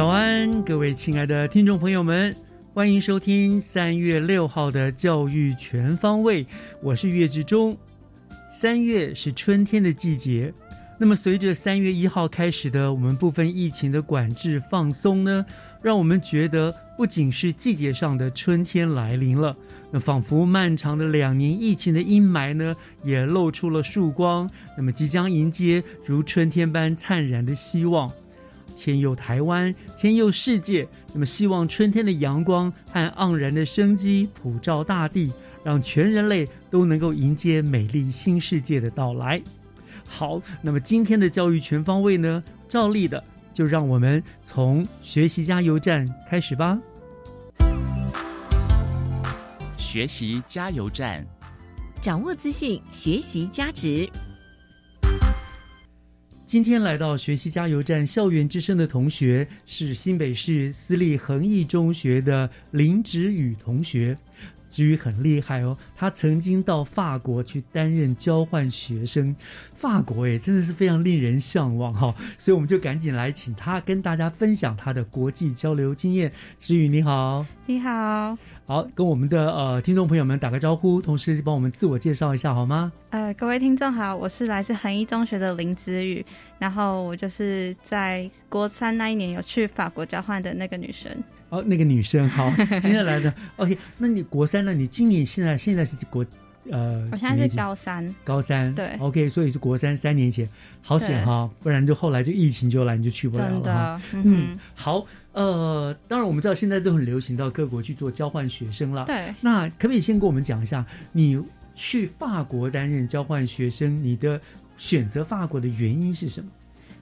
早安，各位亲爱的听众朋友们，欢迎收听三月六号的教育全方位。我是岳志忠。三月是春天的季节，那么随着三月一号开始的我们部分疫情的管制放松呢，让我们觉得不仅是季节上的春天来临了，那仿佛漫长的两年疫情的阴霾呢，也露出了曙光，那么即将迎接如春天般灿然的希望。天佑台湾，天佑世界。那么，希望春天的阳光和盎然的生机普照大地，让全人类都能够迎接美丽新世界的到来。好，那么今天的教育全方位呢？照例的，就让我们从学习加油站开始吧。学习加油站，掌握资讯，学习加值。今天来到学习加油站校园之声的同学是新北市私立恒毅中学的林芷宇同学。芷宇很厉害哦，他曾经到法国去担任交换学生。法国哎，真的是非常令人向往哈，所以我们就赶紧来请他跟大家分享他的国际交流经验。芷宇你好，你好。好，跟我们的呃听众朋友们打个招呼，同时帮我们自我介绍一下好吗？呃，各位听众好，我是来自恒一中学的林子宇，然后我就是在国三那一年有去法国交换的那个女生。哦，那个女生好，接下来的。OK，那你国三呢？你今年现在现在是国？呃，我现在是高三，高三对，OK，所以是国三三年前，好险哈，不然就后来就疫情就来，你就去不了了哈。嗯，好，呃，当然我们知道现在都很流行到各国去做交换学生了，对。那可不可以先跟我们讲一下，你去法国担任交换学生，你的选择法国的原因是什么？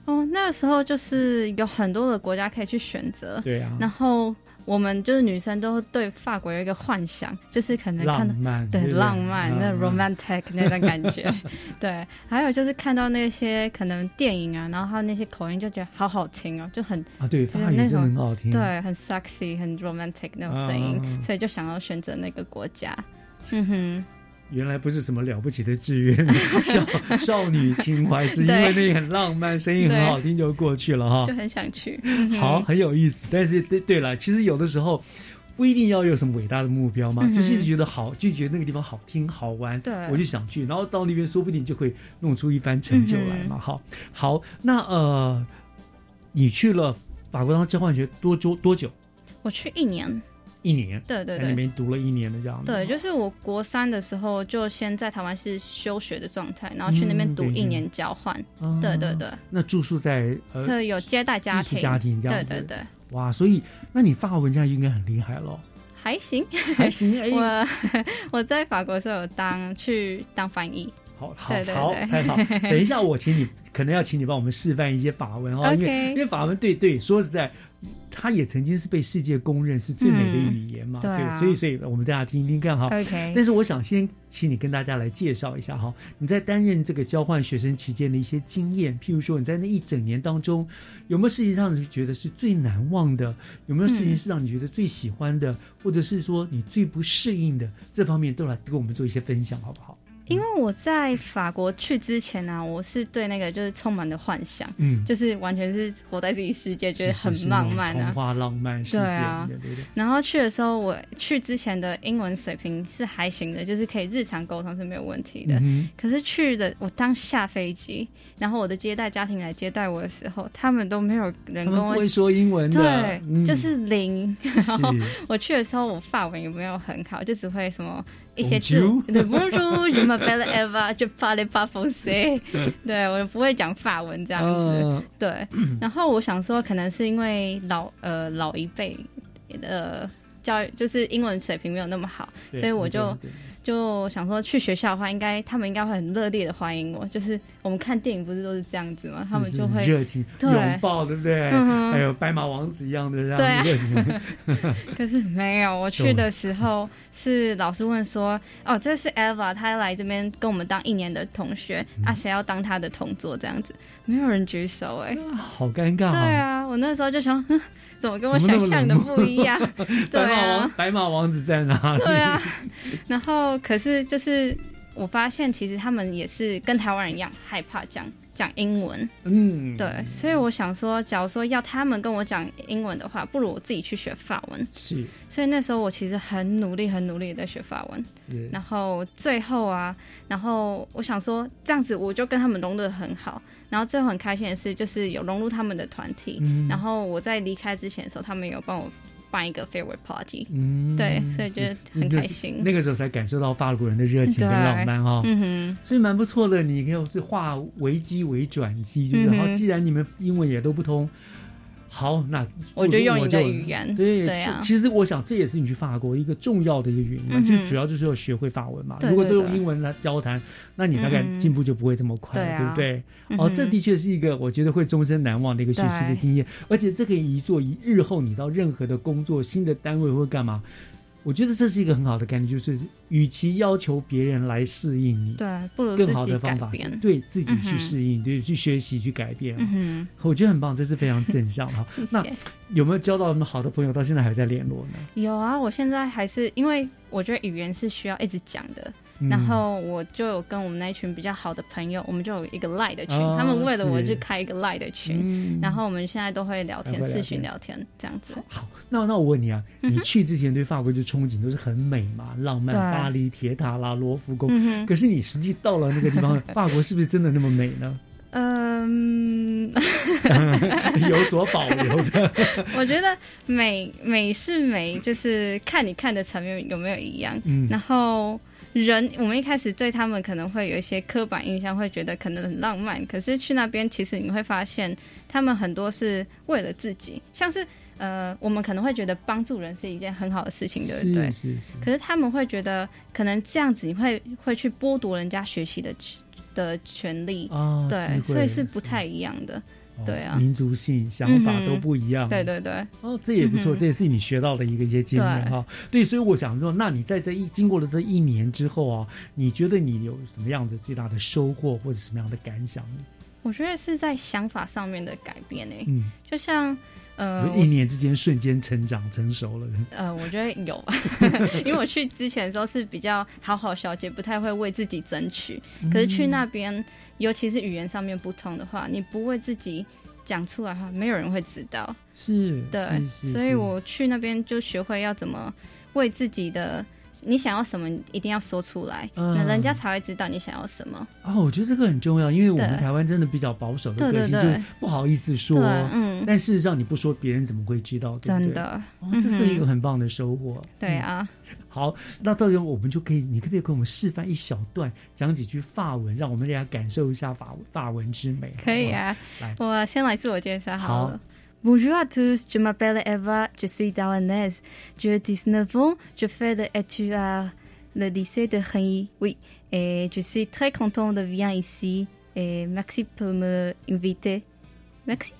哦，那个时候就是有很多的国家可以去选择，对啊，然后。我们就是女生都对法国有一个幻想，就是可能看到对浪漫那 romantic 那种感觉，对，还有就是看到那些可能电影啊，然后还有那些口音就觉得好好听哦，就很啊对，法语真的很好听，对，很 sexy，很 romantic 那种声音，所以就想要选择那个国家，嗯哼。原来不是什么了不起的志愿，少 少女情怀，是因为那很浪漫，声音很好听就过去了哈，就很想去。好，很有意思。但是对对了，其实有的时候不一定要有什么伟大的目标嘛，就是一直觉得好，就觉得那个地方好听好玩，对，我就想去。然后到那边说不定就会弄出一番成就来嘛。好，好，那呃，你去了法国当交换学多多多久？我去一年。一年，对对对，在那边读了一年的这样子。对，就是我国三的时候就先在台湾是休学的状态，然后去那边读一年交换。对对对。那住宿在呃，有接待家庭，家庭这样子。对对对。哇，所以那你法文这样应该很厉害咯。还行，还行。我 我在法国时候有当去当翻译。好，好，好，太好。等一下，我请你，可能要请你帮我们示范一些法文哦，因为因为法文，对对，说实在。它也曾经是被世界公认是最美的语言嘛？对，所以所以我们大家听一听看哈。OK。但是我想先请你跟大家来介绍一下哈，你在担任这个交换学生期间的一些经验，譬如说你在那一整年当中有没有事情让你觉得是最难忘的？有没有事情是让你觉得最喜欢的，或者是说你最不适应的？这方面都来跟我们做一些分享，好不好？因为我在法国去之前呢、我是对那个就是充满了幻想，嗯，就是完全是活在自己世界，觉得很浪漫啊。童话浪漫世界，对啊。然后去的时候，我去之前的英文水平是还行的，就是可以日常沟通是没有问题的。嗯可是去的我当下飞机，然后我的接待家庭来接待我的时候，他们都没有人会说英文的，对，嗯就是零。然后我去的时候，我法文也没有很好，就只会什么一些字。Bonjour，对，Bonjour，je m'appelle Eva，je parle pas français，对。我不会讲法文这样子。嗯。对，然后我想说，可能是因为老呃老一辈的教育，就是英文水平没有那么好，所以我就对对就想说去学校的话，应该他们应该会很热烈的欢迎我。就是我们看电影不是都是这样子吗？他们就会热情对拥抱，对不对？嗯哼还有白马王子一样的这样子热情，可是没有，我去的时候是老师问说，哦，这是 Eva，她来这边跟我们当一年的同学，嗯啊，谁要当她的同桌这样子，没有人举手哎、好尴尬、哦。对，啊，我那时候就想，哼怎么跟我想象的不一样？对啊，白马王子在哪里？对啊。然后可是就是我发现，其实他们也是跟台湾人一样害怕讲讲英文，嗯，对，所以我想说，假如说要他们跟我讲英文的话，不如我自己去学法文。是，所以那时候我其实很努力、很努力的在学法文。是然后最后啊，然后我想说这样子我就跟他们融入的很好。然后最后很开心的是，就是有融入他们的团体。嗯然后我在离开之前的时候，他们有帮我办一个 farewell party。嗯对所以觉得很开心那个那个时候才感受到法国人的热情跟浪漫哦、嗯所以蛮不错的。你又是化危机为转机，就是嗯哼。好、既然你们英文也都不通，好，那我就用你的语言对对啊这其实我想这也是你去法国一个重要的一个原因嘛，嗯就是主要就是要学会法文嘛。对如果都用英文来交谈，那你大概嗯进步就不会这么快，对不对？嗯哦，这的确是一个我觉得会终身难忘的一个学习的经验，而且这可以一做一日后你到任何的工作、新的单位或干嘛。我觉得这是一个很好的概念，就是与其要求别人来适应你，对，不如更好的方法是。对自己去适应，对，去学习、去改变。嗯我觉得很棒，这是非常正向的 哈。那有没有交到什么好的朋友，到现在还在联络呢？有啊，我现在还是因为我觉得语言是需要一直讲的，嗯然后我就有跟我们那一群比较好的朋友，我们就有一个 Line 的群，哦他们为了我是去开一个 Line 的群，嗯然后我们现在都会聊天还，会聊视讯天聊天这样子。好，那那我问你啊，你去之前对法国就憧憬都是很美嘛，浪漫，巴黎铁塔啦、罗浮宫。嗯，可是你实际到了那个地方，法国是不是真的那么美呢？嗯，有所保留的。我觉得美美是美，就是看你看的层面有没有一样。嗯然后人，我们一开始对他们可能会有一些刻板印象，会觉得可能很浪漫。可是去那边，其实你会发现，他们很多是为了自己，像是呃，我们可能会觉得帮助人是一件很好的事情，对不对是？是是，可是他们会觉得，可能这样子你会会去剥夺人家学习的的权利，哦，对，所以是不太一样的。哦对啊。民族性、想法都不一样。对对对，哦，这也不错，嗯这也是你学到的一个一些经验对。哈。对，所以我想说，那你在这一经过了这一年之后啊，你觉得你有什么样子最大的收获或者什么样的感想呢？我觉得是在想法上面的改变呢，嗯，就像呃，一年之间瞬间成长成熟了。呃，我觉得有，因为我去之前的时候是比较好好小姐，不太会为自己争取。可是去那边，尤其是语言上面不通的话，你不为自己讲出来的话，没有人会知道。是，对，所以我去那边就学会要怎么为自己的。你想要什么，一定要说出来，嗯那人家才会知道你想要什么。哦，我觉得这个很重要，因为我们台湾真的比较保守的个性，就不好意思说。嗯，但事实上，你不说，别人怎么会知道？真，的，哦，这是一个很棒的收获。嗯对啊。好，那到时候我们就可以，你可不可以给我们示范一小段，讲几句法文，让我们大家感受一下法法文之美？可以啊来，我先来自我介绍好。Bonjour à tous, je m'appelle Eva, je suis taïwanaise. J'ai 19 ans, je fais des études à le lycée de Rennes. Oui, et je suis très content de venir ici. Et merci pour me inviter. Merci.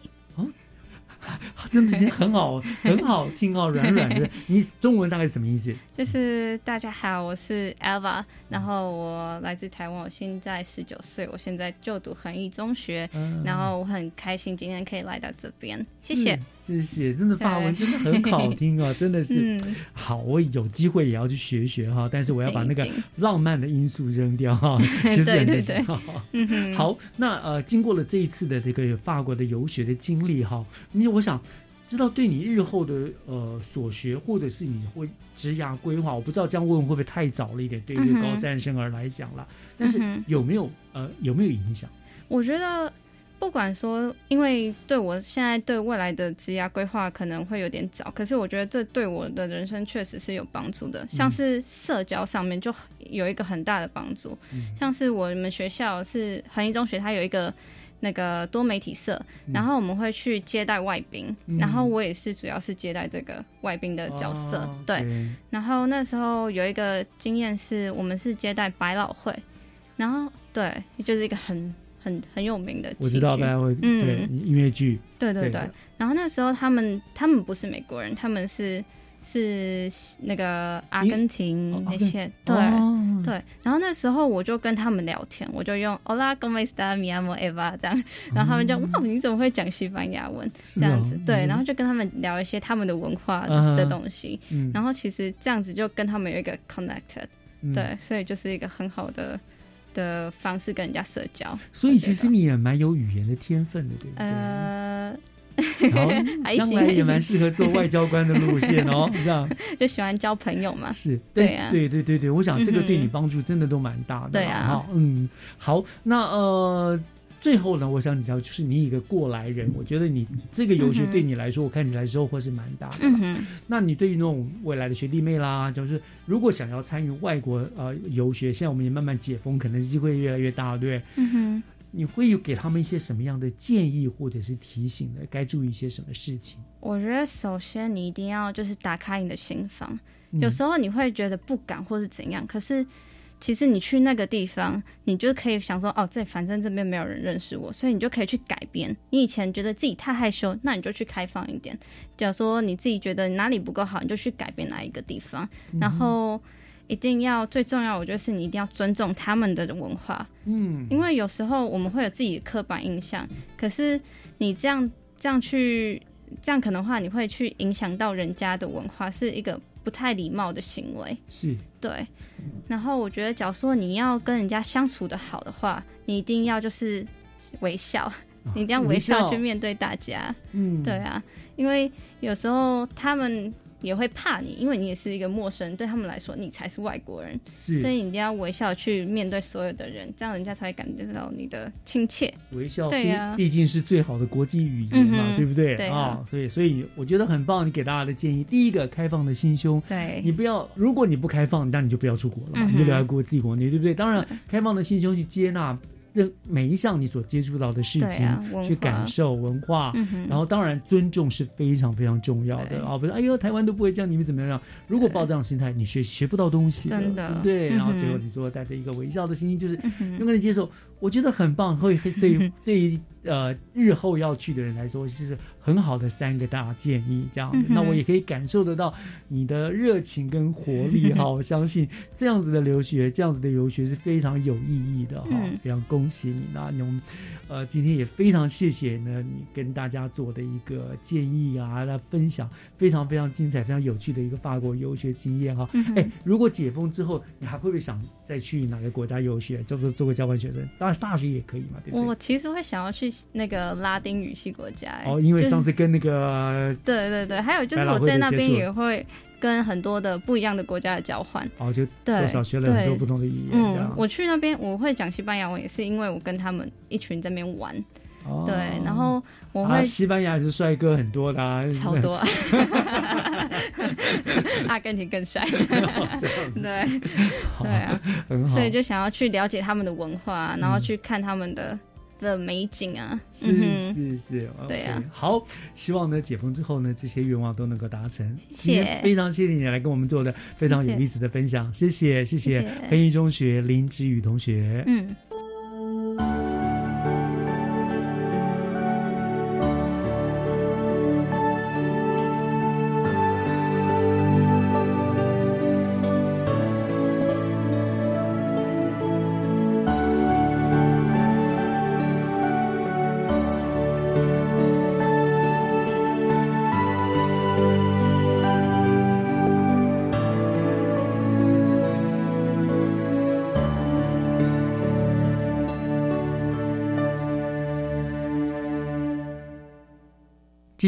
真的已经很好，很好听哦，软软的。你中文大概是什么意思？就是大家好，我是 Eva，然后我来自台湾，我现在十九岁，我现在就读恒毅中学，嗯然后我很开心今天可以来到这边，谢谢。是谢谢，真的法文真的很好听啊，真的是。嗯，好，我有机会也要去学学哈，但是我要把那个浪漫的因素扔掉哈。其实很正对对对常。嗯哼，好，那呃，经过了这一次的这个法国的游学的经历哈，你我想知道对你日后的呃所学，或者是你会职涯规划，我不知道这样问会不会太早了一点，对于高三生儿来讲啦。但是有没有呃有没有影响？我觉得不管说，因为对我现在对未来的职业规划可能会有点早，可是我觉得这对我的人生确实是有帮助的。像是社交上面就有一个很大的帮助，嗯像是我们学校是恒一中学，它有一个。那个多媒体社，然后我们会去接待外宾，嗯然后我也是主要是接待这个外宾的角色，哦对。然后那时候有一个经验是，我们是接待百老汇，然后对，就是一个很很很有名的，我知道，大家会嗯。对音乐剧，对对对。然后那时候他们他们不是美国人，他们是是那个阿根廷哦那些，对。哦。对，然后那时候我就跟他们聊天，我就用 Hola, cómo está mi amor Eva 这样，然后他们就哇，你怎么会讲西班牙文？这样子。哦？对，嗯。然后就跟他们聊一些他们的文化嗯的东西，嗯。然后其实这样子就跟他们有一个 connected，嗯。对，所以就是一个很好的的方式跟人家社交。所以其实你也蛮有语言的天分的，对不对？呃，然后将来也蛮适合做外交官的路线哦，这样就喜欢交朋友嘛。是，对啊对对对对，我想这个对你帮助真的都蛮大的，对啊，嗯，好，那呃。最后呢，我想知道，就是你一个过来人，我觉得你这个游学对你来说，我看起来收获是蛮大的。嗯哼，那你对于那种未来的学弟妹啦，就是如果想要参与外国呃游学，现在我们也慢慢解封，可能机会越来越大，对不对？嗯哼。你会有给他们一些什么样的建议或者是提醒呢？该注意一些什么事情？我觉得首先你一定要就是打开你的心房，嗯有时候你会觉得不敢或是怎样，可是其实你去那个地方，你就可以想说，哦，这反正这边没有人认识我，所以你就可以去改变。你以前觉得自己太害羞，那你就去开放一点。假如说你自己觉得哪里不够好，你就去改变哪一个地方，然后。一定要最重要，我觉得是你一定要尊重他们的文化，嗯，因为有时候我们会有自己的刻板印象，可是你这样这样去这样可能的话，你会去影响到人家的文化，是一个不太礼貌的行为。是对，然后我觉得，假如说你要跟人家相处的好的话，你一定要就是微笑，你一定要微笑去面对大家。嗯，对啊，因为有时候他们也会怕你，因为你也是一个陌生人，对他们来说你才是外国人，是，所以你一定要微笑去面对所有的人，这样人家才会感觉到你的亲切。微笑，对呀。毕毕竟是最好的国际语言嘛，嗯对不对？对。啊所以所以我觉得很棒，你给大家的建议，第一个开放的心胸。对。你不要，如果你不开放，那你就不要出国了嘛，嗯你就留在国自己国内，对不对？当然，开放的心胸去接纳任每一项你所接触到的事情，啊去感受文化，嗯然后当然尊重是非常非常重要的对。啊！不是，哎呦，台湾都不会这样，你们怎么样？如果抱这样心态，你学学不到东西真的。对然后最后你说带着一个微笑的心情，就是勇敢的接受，我觉得很棒，会会对于对于呃日后要去的人来说，是很好的三个大建议。这样，那我也可以感受得到你的热情跟活力哈！我相信这样子的留学，这样子的游学是非常有意义的哈！嗯非常恭喜你那我们呃今天也非常谢谢呢你跟大家做的一个建议啊，来分享非常非常精彩、非常有趣的一个法国游学经验哈！哎、如果解封之后，你还会不会想再去哪个国家游学，就是做个交换学生？当然大学也可以嘛，对不对？我其实会想要去那个拉丁语系国家、欸，哦，因为上次跟那个对对对，还有就是我在那边也会跟很多的不一样的国家的交换。哦，就对多少学了很多不同的语言，这嗯样，我去那边我会讲西班牙文，也是因为我跟他们一群在那边玩。哦。对，然后我啊，西班牙也是帅哥很多的、啊，超多、啊，阿根廷更帅。对对啊，很好，所以就想要去了解他们的文化，然后去看他们的的美景啊。是是是，对啊。好，希望呢解封之后呢，这些愿望都能够达成。谢谢。非常谢谢你来跟我们做的非常有意思的分享，谢谢谢谢。黑一中学林之宇同学。嗯。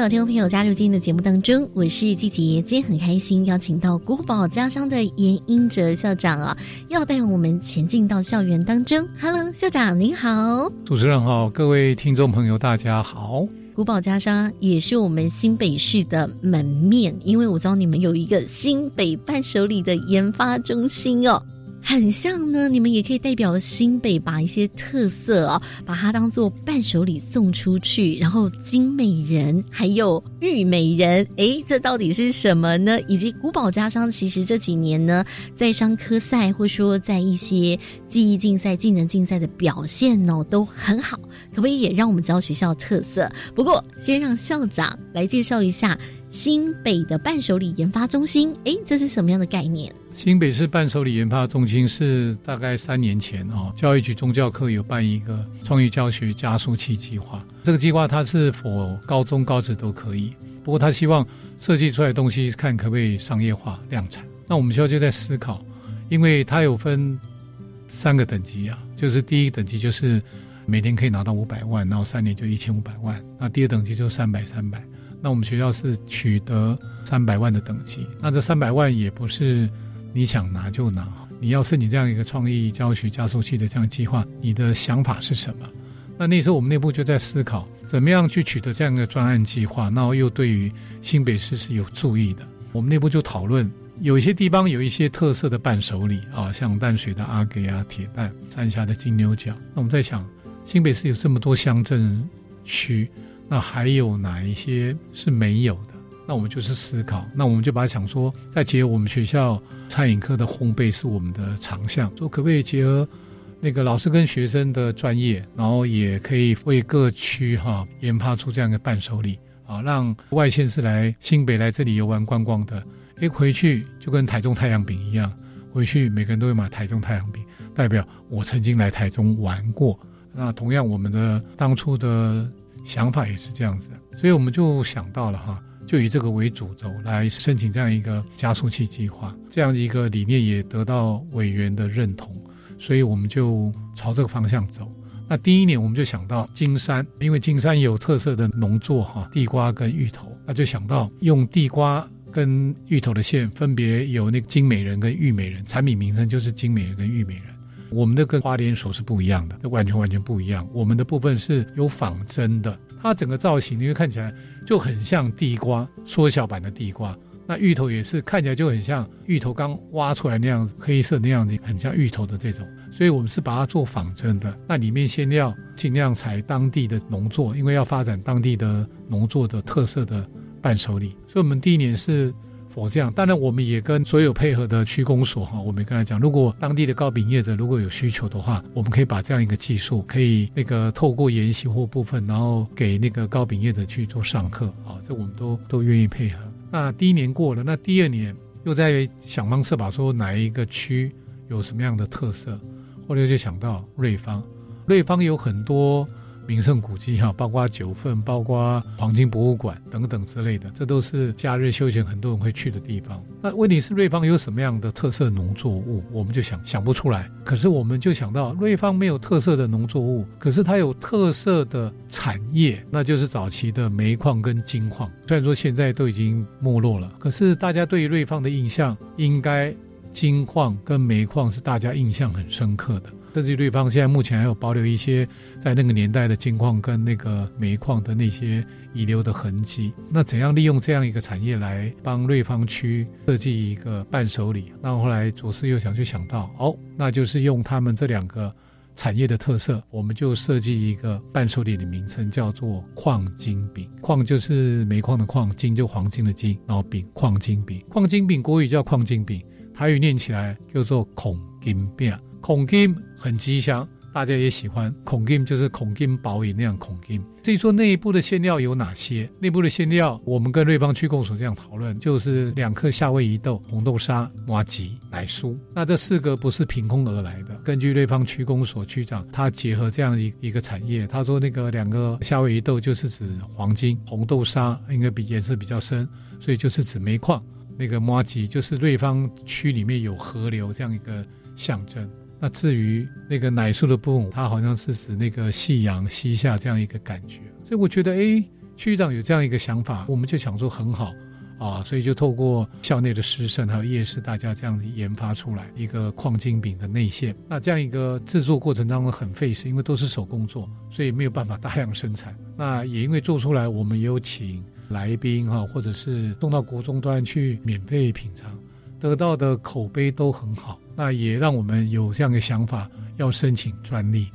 有听众朋友加入今天的节目当中，我是季杰。今天很开心邀请到国宝家商的严英哲校长啊，要带我们前进到校园当中。Hello，校长您好，主持人好，各位听众朋友大家好。古堡家商也是我们新北市的门面，因为我知道你们有一个新北伴手礼的研发中心哦。很像呢，你们也可以代表新北，把一些特色啊，把它当做伴手礼送出去。然后金美人还有玉美人，诶，这到底是什么呢？以及古堡家商其实这几年呢，在商科赛或说在一些记忆竞赛、技能竞赛的表现哦，都很好。可不可以也让我们知道学校特色？不过先让校长来介绍一下新北的伴手礼研发中心。诶，这是什么样的概念？新北市伴手礼研发中心是大概三年前哦，教育局中教科有办一个创意教学加速器计划。这个计划它是否高中高职都可以，不过他希望设计出来的东西看可不可以商业化量产。那我们学校就在思考，因为它有分三个等级啊，就是第一等级就是每年可以拿到五百万，然后三年就一千五百万。那第二等级就三百三百。那我们学校是取得三百万的等级。那这三百万也不是。你想拿就拿，你要申请这样一个创意教学加速器的这样计划，你的想法是什么？那那时候我们内部就在思考，怎么样去取得这样一个专案计划，然后又对于新北市是有注意的。我们内部就讨论，有一些地方有一些特色的伴手礼啊，像淡水的阿给啊、铁蛋、三峡的金牛角。那我们在想，新北市有这么多乡镇区，那还有哪一些是没有？那我们就是思考，那我们就把它想说，再结合我们学校餐饮科的烘焙是我们的长项，说可不可以结合那个老师跟学生的专业，然后也可以为各区哈研发出这样一个伴手礼啊，让外县市来新北来这里游玩观光的，一回去就跟台中太阳饼一样，回去每个人都会买台中太阳饼，代表我曾经来台中玩过。那同样我们的当初的想法也是这样子，所以我们就想到了哈。就以这个为主轴来申请这样一个加速器计划，这样一个理念也得到委员的认同，所以我们就朝这个方向走。那第一年我们就想到金山，因为金山有特色的农作哈，地瓜跟芋头，那就想到用地瓜跟芋头的馅，分别有那个金美人跟玉美人，产品名称就是金美人跟玉美人。我们的跟花莲所是不一样的，完全完全不一样。我们的部分是有仿真的，它整个造型因为看起来。就很像地瓜缩小版的地瓜，那芋头也是看起来就很像芋头刚挖出来那样子，黑色那样子，很像芋头的这种。所以我们是把它做仿真的，那里面馅料尽量采当地的农作，因为要发展当地的农作的特色的伴手礼。所以我们第一年是。佛这样，当然我们也跟所有配合的区公所哈，我们跟他讲，如果当地的高饼业者如果有需求的话，我们可以把这样一个技术，可以那个透过研习或部分，然后给那个高饼业者去做上课啊，这我们都都愿意配合。那第一年过了，那第二年又在想方设法说哪一个区有什么样的特色，后来就想到瑞芳，瑞芳有很多。名胜古迹哈，包括九份，包括黄金博物馆等等之类的，这都是假日休闲很多人会去的地方。那问题是瑞芳有什么样的特色农作物？我们就想想不出来。可是我们就想到瑞芳没有特色的农作物，可是它有特色的产业，那就是早期的煤矿跟金矿。虽然说现在都已经没落了，可是大家对于瑞芳的印象，应该金矿跟煤矿是大家印象很深刻的。甚至瑞芳现在目前还有保留一些在那个年代的金矿跟那个煤矿的那些遗留的痕迹。那怎样利用这样一个产业来帮瑞芳区设计一个伴手礼？那后来左思右想就想到，哦，那就是用他们这两个产业的特色，我们就设计一个伴手礼的名称，叫做矿金饼。矿就是煤矿的矿，金就黄金的金，然后饼矿金饼。矿金饼国语叫矿金饼，台语念起来叫做孔金饼。孔金很吉祥，大家也喜欢孔金，就是孔金宝饮那样孔金。至于说内部的馅料有哪些？内部的馅料，我们跟瑞芳区公所这样讨论，就是两颗夏威夷豆、红豆沙、麻吉、奶酥。那这四个不是凭空而来的。根据瑞芳区公所区长，他结合这样一一个产业，他说那个两个夏威夷豆就是指黄金，红豆沙应该比颜色比较深，所以就是指煤矿。那个麻吉就是瑞芳区里面有河流这样一个象征。那至于那个奶树的部分，它好像是指那个夕阳西下这样一个感觉，所以我觉得，哎，区长有这样一个想法，我们就想说很好啊，所以就透过校内的师生还有夜市，大家这样研发出来一个矿金饼的内馅。那这样一个制作过程当中很费时，因为都是手工做，所以没有办法大量生产。那也因为做出来，我们也有请来宾哈，或者是送到国中端去免费品尝。得到的口碑都很好，那也让我们有这样的想法，要申请专利，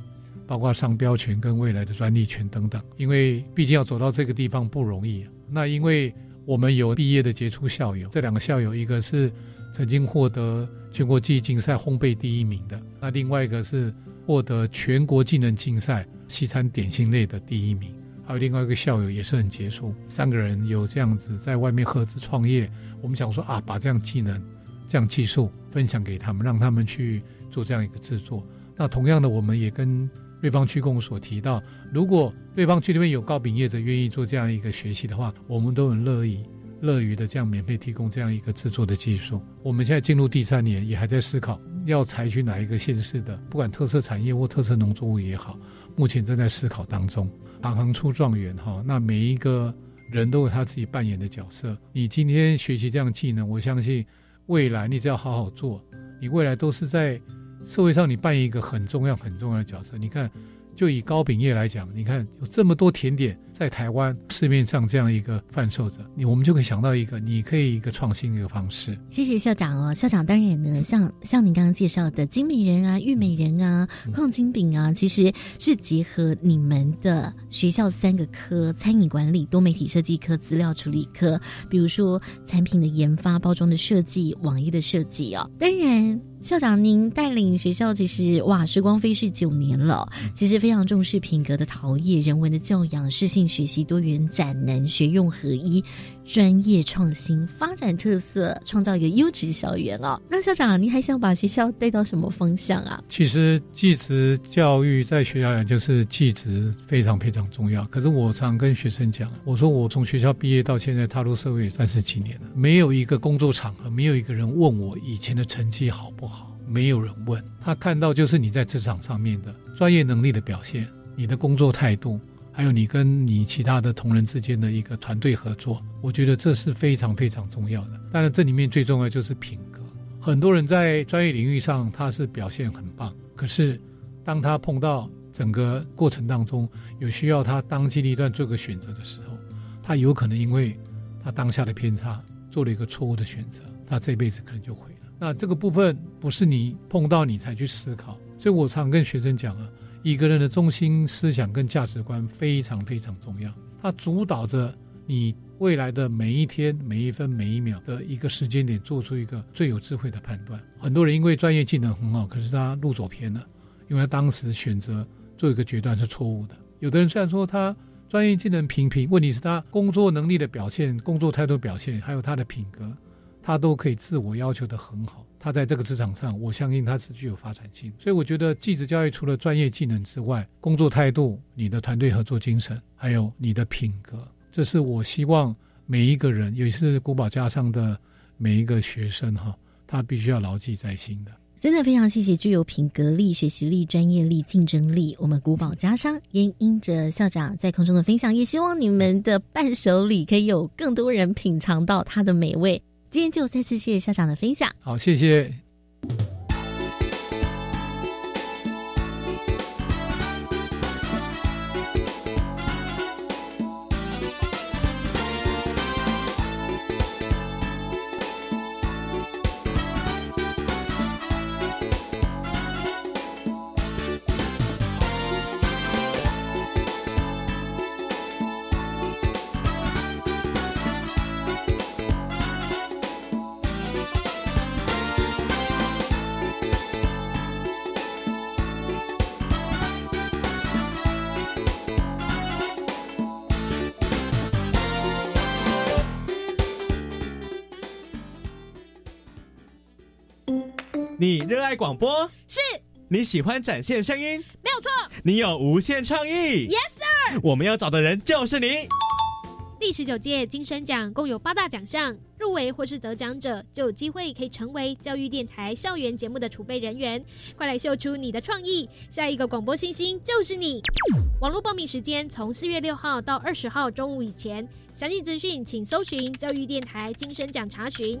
包括商标权跟未来的专利权等等。因为毕竟要走到这个地方不容易。那因为我们有毕业的杰出校友，这两个校友，一个是曾经获得全国技艺竞赛烘焙第一名的，那另外一个是获得全国技能竞赛西餐点心类的第一名，还有另外一个校友也是很杰出。三个人有这样子在外面合资创业，我们想说啊，把这样技能。这样技术分享给他们，让他们去做这样一个制作。那同样的，我们也跟瑞邦区公所提到，如果瑞邦区里面有高饼业者愿意做这样一个学习的话，我们都很乐意、乐于的这样免费提供这样一个制作的技术。我们现在进入第三年，也还在思考要采取哪一个县市的，不管特色产业或特色农作物也好，目前正在思考当中。行行出状元哈，那每一个人都有他自己扮演的角色。你今天学习这样技能，我相信。未来你只要好好做，你未来都是在社会上你扮演一个很重要很重要的角色。你看。就以糕饼业来讲，你看有这么多甜点在台湾市面上这样一个贩售者，你我们就可以想到一个，你可以一个创新的一个方式。谢谢校长哦，校长当然呢，像像您刚刚介绍的金美人啊、玉美人啊、矿金饼啊，其实是结合你们的学校三个科：餐饮管理、多媒体设计科、资料处理科。比如说产品的研发、包装的设计、网页的设计哦。当然。校长，您带领学校其实哇，时光飞逝九年了。其实非常重视品格的陶冶、人文的教养、适性学习、多元展能、学用合一。专业创新发展特色，创造一个优质校园哦。那校长，您还想把学校带到什么方向啊？其实，技职教育在学校来就是技职非常非常重要。可是我常跟学生讲，我说我从学校毕业到现在踏入社会三十几年了，没有一个工作场合，没有一个人问我以前的成绩好不好，没有人问他看到就是你在职场上面的专业能力的表现，你的工作态度。还有你跟你其他的同仁之间的一个团队合作，我觉得这是非常非常重要的。当然，这里面最重要就是品格。很多人在专业领域上他是表现很棒，可是当他碰到整个过程当中有需要他当机立断做个选择的时候，他有可能因为他当下的偏差做了一个错误的选择，他这辈子可能就毁。那这个部分不是你碰到你才去思考，所以我常跟学生讲啊。一个人的中心思想跟价值观非常非常重要，它主导着你未来的每一天、每一分、每一秒的一个时间点，做出一个最有智慧的判断。很多人因为专业技能很好，可是他路走偏了，因为他当时选择做一个决断是错误的。有的人虽然说他专业技能平平，问题是他工作能力的表现、工作态度表现，还有他的品格，他都可以自我要求的很好。他在这个职场上，我相信他是具有发展性。所以我觉得，技职教育除了专业技能之外，工作态度、你的团队合作精神，还有你的品格，这是我希望每一个人，尤其是古堡家上的每一个学生哈，他必须要牢记在心的。真的非常谢谢具有品格力、学习力、专业力、竞争力，我们古堡家商也因着校长在空中的分享，也希望你们的伴手礼可以有更多人品尝到它的美味。今天就再次谢谢校长的分享。好，谢谢。爱广播？是。你喜欢展现声音？没有错。你有无限创意？Yes sir。我们要找的人就是你。第十九届金声奖共有八大奖项，入围或是得奖者就有机会可以成为教育电台校园节目的储备人员。快来秀出你的创意，下一个广播星星就是你！网络报名时间从四月六号到二十号中午以前，详细资讯请搜寻教育电台金声奖查询。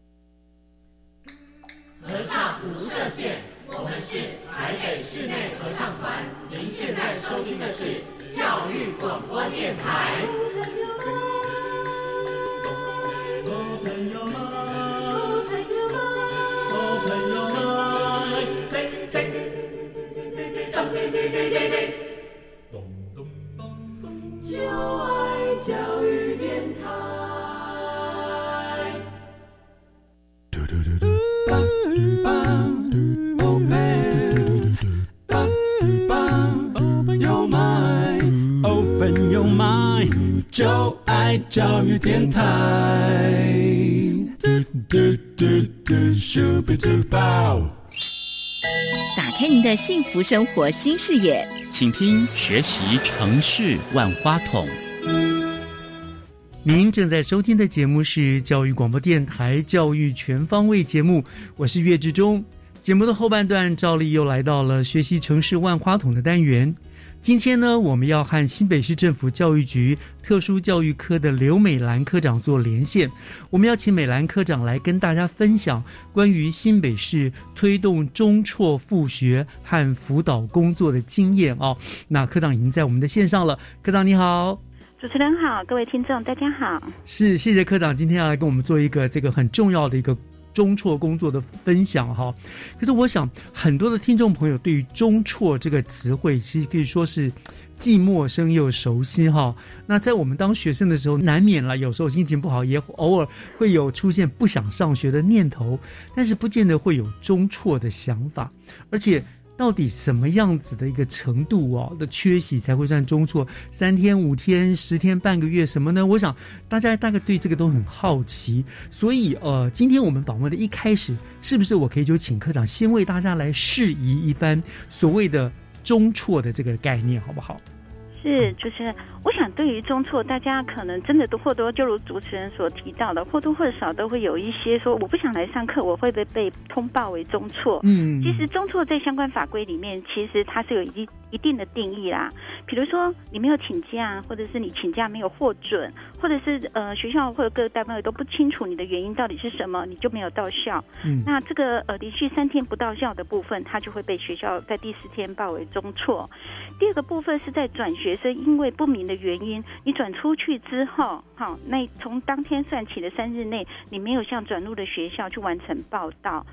电台。就爱教育电台。就爱教育电台。打开您的幸福生活新视野，请听学习城市万花筒。您正在收听的节目是教育广播电台《教育全方位》节目，我是岳志忠。节目的后半段，照例又来到了学习城市万花筒的单元。今天呢，我们要和新北市政府教育局特殊教育科的刘美兰科长做连线。我们要请美兰科长来跟大家分享关于新北市推动中辍复学和辅导工作的经验哦。那科长已经在我们的线上了，科长你好。主持人好，各位听众大家好。是，谢谢科长今天要来跟我们做一个这个很重要的一个中辍工作的分享哈。可是我想很多的听众朋友对于中辍这个词汇，其实可以说是既陌生又熟悉哈。那在我们当学生的时候，难免了有时候心情不好，也偶尔会有出现不想上学的念头，但是不见得会有中辍的想法，而且。到底什么样子的一个程度哦的缺席才会算中错？三天、五天、十天、半个月什么呢？我想大家大概对这个都很好奇，所以呃，今天我们访问的一开始，是不是我可以就请科长先为大家来释疑一番所谓的中错的这个概念，好不好？是，就是我想，对于中错，大家可能真的都或多，就如主持人所提到的，或多或少都会有一些说，我不想来上课，我会不会被通报为中错？嗯，其实中错在相关法规里面，其实它是有一一定的定义啦。比如说你没有请假，或者是你请假没有获准，或者是呃学校或者各个单位都不清楚你的原因到底是什么，你就没有到校。嗯，那这个呃连续三天不到校的部分，它就会被学校在第四天报为中错。第二个部分是在转学生因为不明的原因，你转出去之后，好，那从当天算起的三日内，你没有向转入的学校去完成报到，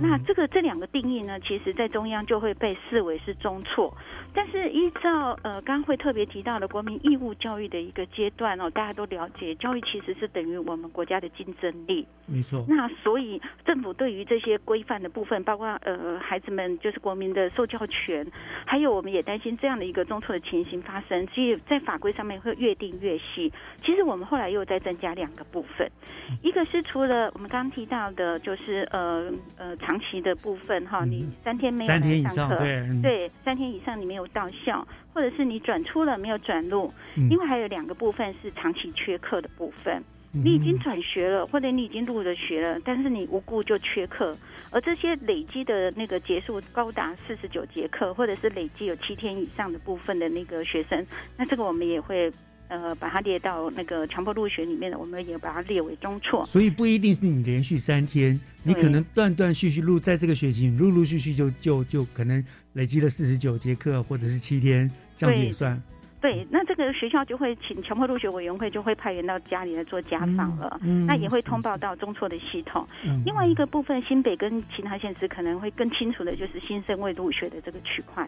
那这个这两个定义呢，其实在中央就会被视为是中错。但是依照呃刚刚会特别提到的国民义务教育的一个阶段哦，大家都了解，教育其实是等于我们国家的竞争力。没错。那所以政府对于这些规范的部分，包括呃孩子们就是国民的受教权，还有我们也担心这样。的一个中错的情形发生，所以在法规上面会越定越细。其实我们后来又再增加两个部分，一个是除了我们刚刚提到的，就是呃呃长期的部分哈，你三天没有来上课，对，三天以上你没有到校，或者是你转出了没有转入，另外还有两个部分是长期缺课的部分。你已经转学了，或者你已经入了学了，但是你无故就缺课，而这些累积的那个结束高达四十九节课，或者是累积有七天以上的部分的那个学生，那这个我们也会。呃，把它列到那个强迫入学里面的，我们也把它列为中辍。所以不一定是你连续三天，你可能断断续续录，在这个学期陆陆续续就就就可能累积了四十九节课，或者是七天，这样也算。对，那这个学校就会请强迫入学委员会就会派员到家里来做家访了，嗯那也会通报到中辍的系统。嗯另外一个部分，新北跟其他县市可能会更清楚的就是新生未入学的这个区块。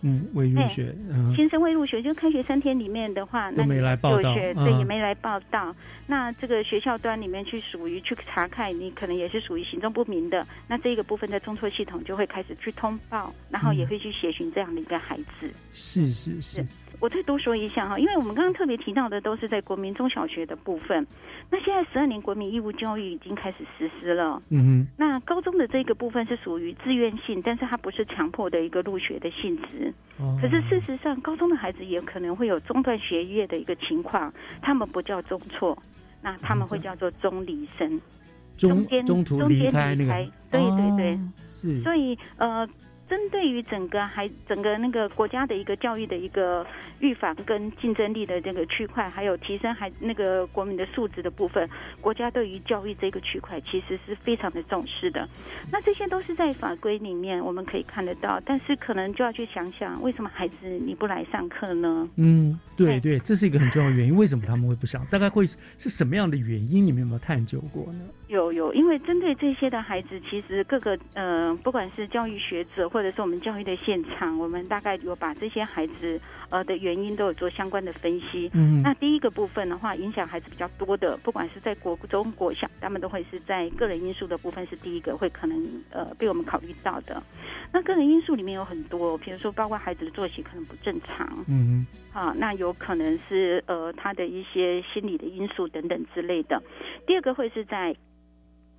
嗯，未入学，新生未入学，就开学三天里面的话，那没来报道，对，也没来报道。那这个学校端里面去属于去查看，你可能也是属于行踪不明的。那这个部分在中辍系统就会开始去通报，然后也会去协寻这样的一个孩子。是是是。我再多说一下哈，因为我们刚刚特别提到的都是在国民中小学的部分。那现在十二年国民义务教育已经开始实施了。嗯哼。那高中的这个部分是属于自愿性，但是它不是强迫的一个入学的性质。哦。可是事实上，高中的孩子也可能会有中断学业的一个情况，他们不叫中辍，那他们会叫做中离生。中间中途离开那个。对对对。是。所以呃。针对于整个还整个那个国家的一个教育的一个预防跟竞争力的这个区块，还有提升还那个国民的素质的部分，国家对于教育这个区块其实是非常的重视的。那这些都是在法规里面我们可以看得到，但是可能就要去想想，为什么孩子你不来上课呢？嗯，对对，这是一个很重要的原因。为什么他们会不上？大概会是什么样的原因？你们有没有探究过呢？有有，因为针对这些的孩子，其实各个呃，不管是教育学者或者是我们教育的现场，我们大概有把这些孩子呃的原因都有做相关的分析。嗯，那第一个部分的话，影响孩子比较多的，不管是在国中、国小，他们都会是在个人因素的部分是第一个会可能呃被我们考虑到的。那个人因素里面有很多，比如说包括孩子的作息可能不正常。嗯，好，那有可能是呃他的一些心理的因素等等之类的。第二个会是在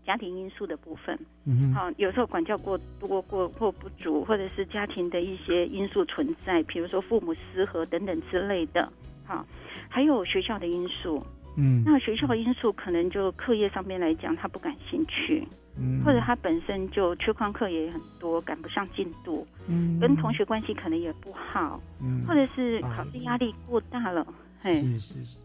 家庭因素的部分，嗯，好，有时候管教过多过或不足，或者是家庭的一些因素存在，比如说父母失和等等之类的，好，还有学校的因素，嗯，那学校的因素可能就课业上面来讲，他不感兴趣，嗯，或者他本身就缺旷课也很多，赶不上进度，嗯，跟同学关系可能也不好，嗯，或者是考试压力过大了，嘿，是是是，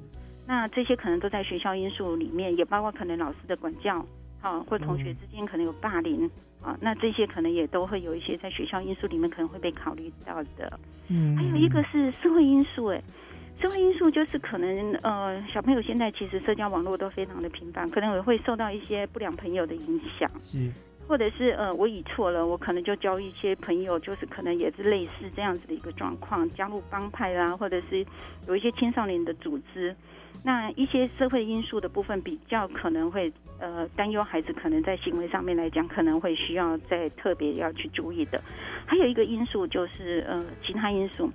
那这些可能都在学校因素里面，也包括可能老师的管教。好，或同学之间可能有霸凌啊，那这些可能也都会有一些在学校因素里面可能会被考虑到的。嗯，还有一个是社会因素，哎，社会因素就是可能呃，小朋友现在其实社交网络都非常的频繁，可能也会受到一些不良朋友的影响。是，或者是呃，我以错了，我可能就交一些朋友，就是可能也是类似这样子的一个状况，加入帮派啦，或者是有一些青少年的组织。那一些社会因素的部分比较可能会呃担忧孩子可能在行为上面来讲可能会需要再特别要去注意的，还有一个因素就是呃其他因素，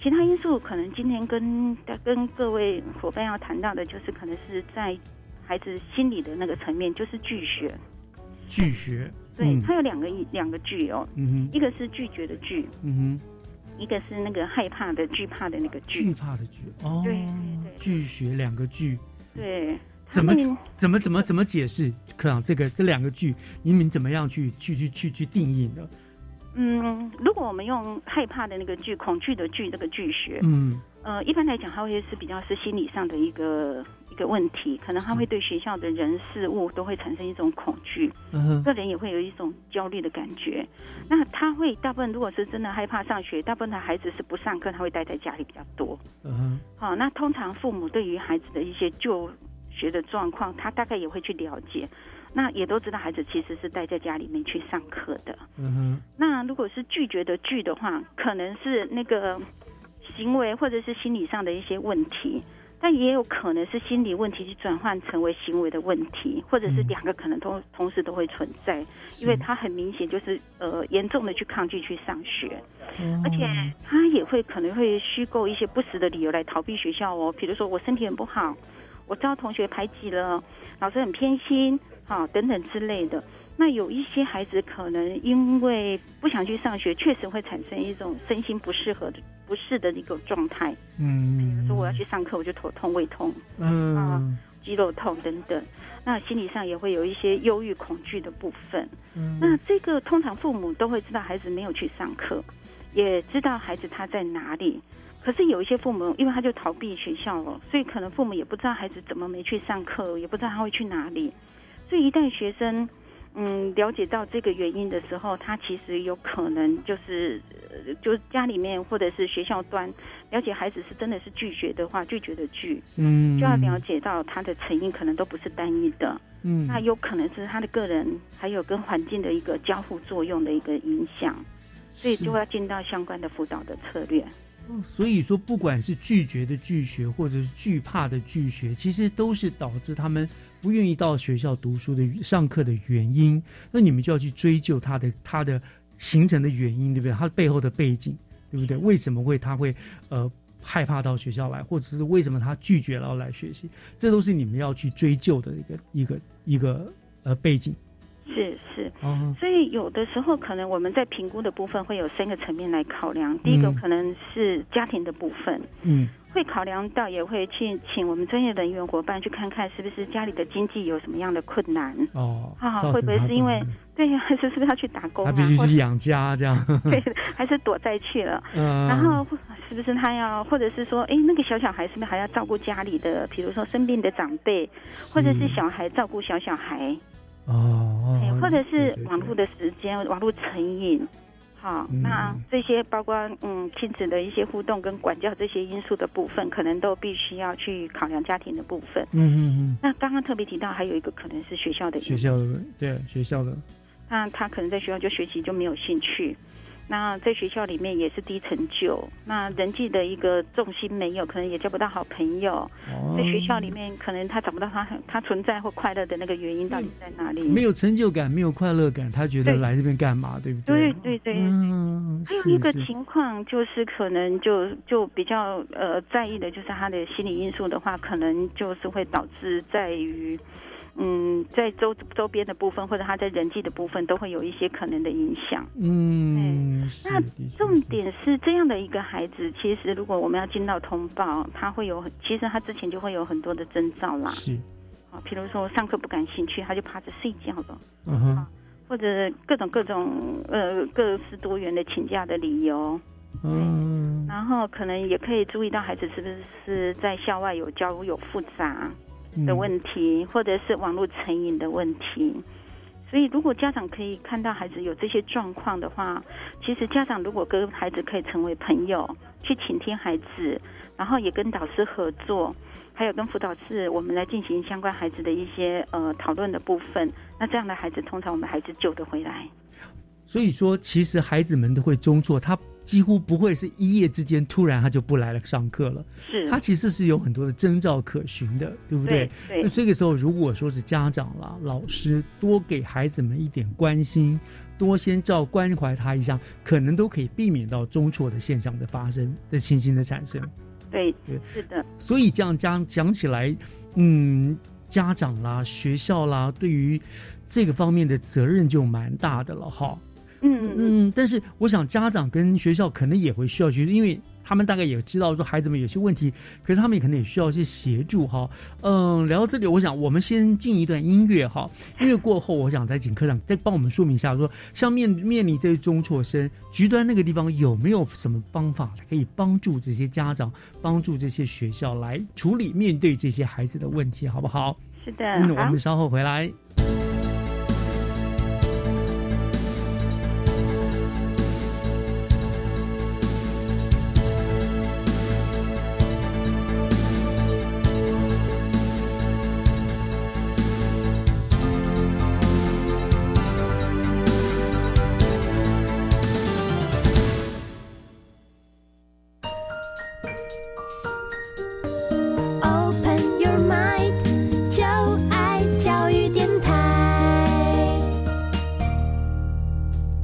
其他因素可能今天跟跟各位伙伴要谈到的就是可能是在孩子心理的那个层面，就是拒绝，拒绝，对，它有两个两个拒哦，嗯哼，一个是拒绝的拒，嗯哼。一个是那个害怕的、惧怕的那个惧，惧怕的惧哦，对对对，拒绝两个惧，对，怎么怎么怎么怎么解释？科长，这个这两个拒，你们怎么样去去去去去定义呢？嗯，如果我们用害怕的那个惧、恐惧的惧这个拒学，嗯。呃，一般来讲，它会是比较是心理上的一个一个问题，可能他会对学校的人事物都会产生一种恐惧，嗯，个人也会有一种焦虑的感觉。那他会大部分如果是真的害怕上学，大部分的孩子是不上课，他会待在家里比较多，嗯，好，那通常父母对于孩子的一些就学的状况，他大概也会去了解，那也都知道孩子其实是待在家里面去上课的，嗯哼。那如果是拒绝的拒的话，可能是那个。行为或者是心理上的一些问题，但也有可能是心理问题去转换成为行为的问题，或者是两个可能同同时都会存在，因为他很明显就是呃严重的去抗拒去上学，而且他也会可能会虚构一些不实的理由来逃避学校哦，比如说我身体很不好，我遭同学排挤了，老师很偏心，好等等之类的。那有一些孩子可能因为不想去上学，确实会产生一种身心不适合的不适的一个状态。嗯，比如说我要去上课，我就头痛、胃痛。嗯啊，肌肉痛等等。那心理上也会有一些忧郁、恐惧的部分。嗯那这个通常父母都会知道孩子没有去上课，也知道孩子他在哪里。可是有一些父母，因为他就逃避学校了，所以可能父母也不知道孩子怎么没去上课，也不知道他会去哪里。所以一旦学生嗯了解到这个原因的时候，他其实有可能就是呃就是家里面或者是学校端了解孩子是真的是拒绝的话，拒绝的拒，嗯就要了解到他的成因可能都不是单一的。嗯那有可能是他的个人还有跟环境的一个交互作用的一个影响，所以是就要进到相关的辅导的策略。所以说，不管是拒绝的拒学，或者是惧怕的拒学，其实都是导致他们不愿意到学校读书的上课的原因。那你们就要去追究他的他的形成的原因，对不对？他背后的背景，对不对？为什么会他会呃害怕到学校来，或者是为什么他拒绝了来学习？这都是你们要去追究的一个一个一个呃背景。是是，哦所以有的时候可能我们在评估的部分会有三个层面来考量。第一个嗯可能是家庭的部分，嗯会考量到，也会去请我们专业人员伙伴去看看是不是家里的经济有什么样的困难哦，啊？造会不会是因为对呀？还 是是不是要去打工他必须去养家这样？对，还是躲债去了。嗯然后是不是他要，或者是说，哎，那个小小孩是不是还要照顾家里的，比如说生病的长辈，或者是小孩照顾小小孩，哦哎，或者是网络的时间、网络成瘾。好，嗯那这些包括嗯亲子的一些互动跟管教这些因素的部分，可能都必须要去考量家庭的部分。嗯嗯嗯那刚刚特别提到，还有一个可能是学校的嗯，学校的对学校的。那他可能在学校就学习就没有兴趣，那在学校里面也是低成就，那人际的一个重心没有，可能也交不到好朋友。哦在学校里面，可能他找不到他他存在或快乐的那个原因到底在哪里？没有成就感，没有快乐感，他觉得来这边干嘛？对不对对？对对，嗯，还有一个情况就是，可能就就比较呃在意的，就是他的心理因素的话，可能就是会导致在于，嗯，在周周边的部分或者他在人际的部分都会有一些可能的影响。嗯，那重点是这样的一个孩子，其实如果我们要进到通报，他会有，其实他之前就会有很多的征兆啦。是，啊，比如说上课不感兴趣，他就趴着睡觉了。嗯哼，或者各种各种呃各式多元的请假的理由，嗯，然后可能也可以注意到孩子是不是在校外有交友复杂的问题，或者是网络成瘾的问题。所以，如果家长可以看到孩子有这些状况的话，其实家长如果跟孩子可以成为朋友，去倾听孩子，然后也跟导师合作，还有跟辅导室我们来进行相关孩子的一些呃讨论的部分，那这样的孩子通常我们孩子救得回来。所以说，其实孩子们都会中错，他几乎不会是一夜之间突然他就不来了上课了。是，他其实是有很多的征兆可循的，对不对？对对那这个时候，如果说是家长啦、老师多给孩子们一点关心，多先照关怀他一下，可能都可以避免到中辍的现象的发生的情形的产生。对对，是的，所以这样讲讲起来，嗯，家长啦、学校啦，对于这个方面的责任就蛮大的了哈。嗯嗯，但是我想家长跟学校可能也会需要去，因为他们大概也知道说孩子们有些问题，可是他们也可能也需要一些协助哈。嗯，聊到这里，我想我们先进一段音乐哈。音乐过后，我想再请科长再帮我们说明一下，说像面面临这些中辍生，局端那个地方有没有什么方法可以帮助这些家长、帮助这些学校来处理面对这些孩子的问题，好不好？是的，嗯，我们稍后回来。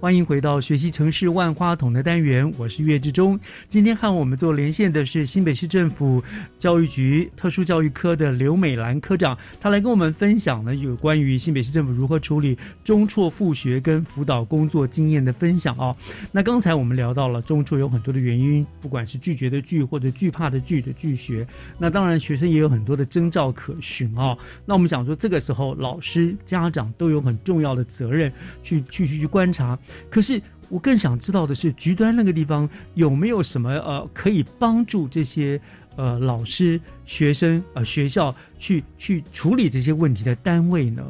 欢迎回到学习城市万花筒的单元，我是岳志忠。今天和我们做连线的是新北市政府教育局特殊教育科的刘美兰科长，她来跟我们分享呢有关于新北市政府如何处理中辍复学跟辅导工作经验的分享哦。那刚才我们聊到了中辍有很多的原因，不管是拒绝的拒或者惧怕的惧的拒学，那当然学生也有很多的征兆可循啊。那我们想说，这个时候老师、家长都有很重要的责任去去去去观察。可是，我更想知道的是，局端那个地方有没有什么呃，可以帮助这些呃老师、学生、呃学校去去处理这些问题的单位呢？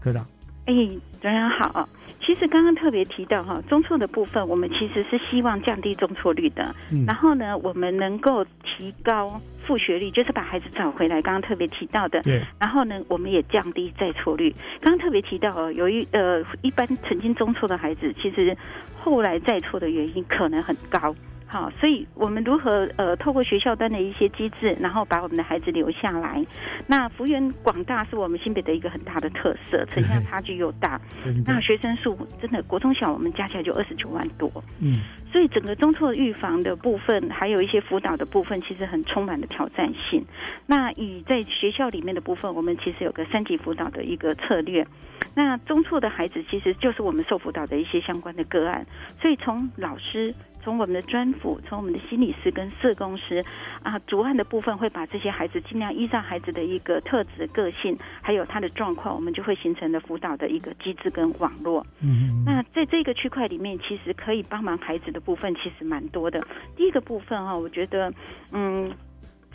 科长，哎，主任好。其实刚刚特别提到哈，中错的部分，我们其实是希望降低中错率的。嗯，然后呢，我们能够提高复学率，就是把孩子找回来。刚刚特别提到的，对。然后呢，我们也降低再错率。刚刚特别提到哦，由于呃，一般曾经中错的孩子，其实后来再错的原因可能很高。好，所以我们如何呃，透过学校端的一些机制，然后把我们的孩子留下来？那幅员广大是我们新北的一个很大的特色，城乡差距又大。那学生数真的国中小我们加起来就二十九万多。嗯，所以整个中错预防的部分，还有一些辅导的部分，其实很充满了挑战性。那以在学校里面的部分，我们其实有个三级辅导的一个策略。那中错的孩子其实就是我们受辅导的一些相关的个案，所以从老师。从我们的专辅，从我们的心理师跟社工师啊，主案的部分会把这些孩子尽量依照孩子的一个特质、个性，还有他的状况，我们就会形成了辅导的一个机制跟网络。嗯，那在这个区块里面，其实可以帮忙孩子的部分其实蛮多的。第一个部分哈，我觉得嗯。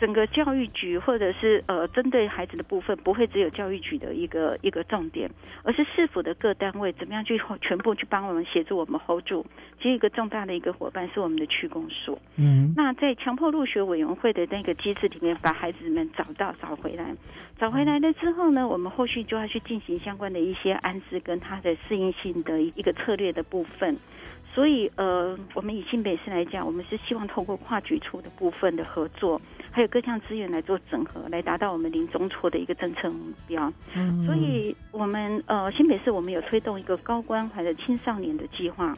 整个教育局或者是呃针对孩子的部分，不会只有教育局的一个一个重点，而是市府的各单位怎么样去全部去帮我们协助我们 hold 住。其实一个重大的一个伙伴是我们的区公所。嗯，那在强迫入学委员会的那个机制里面，把孩子们找到找回来，找回来了之后呢，我们后续就要去进行相关的一些安置跟他的适应性的一个策略的部分。所以呃，我们以新北市来讲，我们是希望透过跨局处的部分的合作。还有各项资源来做整合，来达到我们零中错的一个政策目标。嗯，所以我们呃新北市我们有推动一个高关怀的青少年的计划，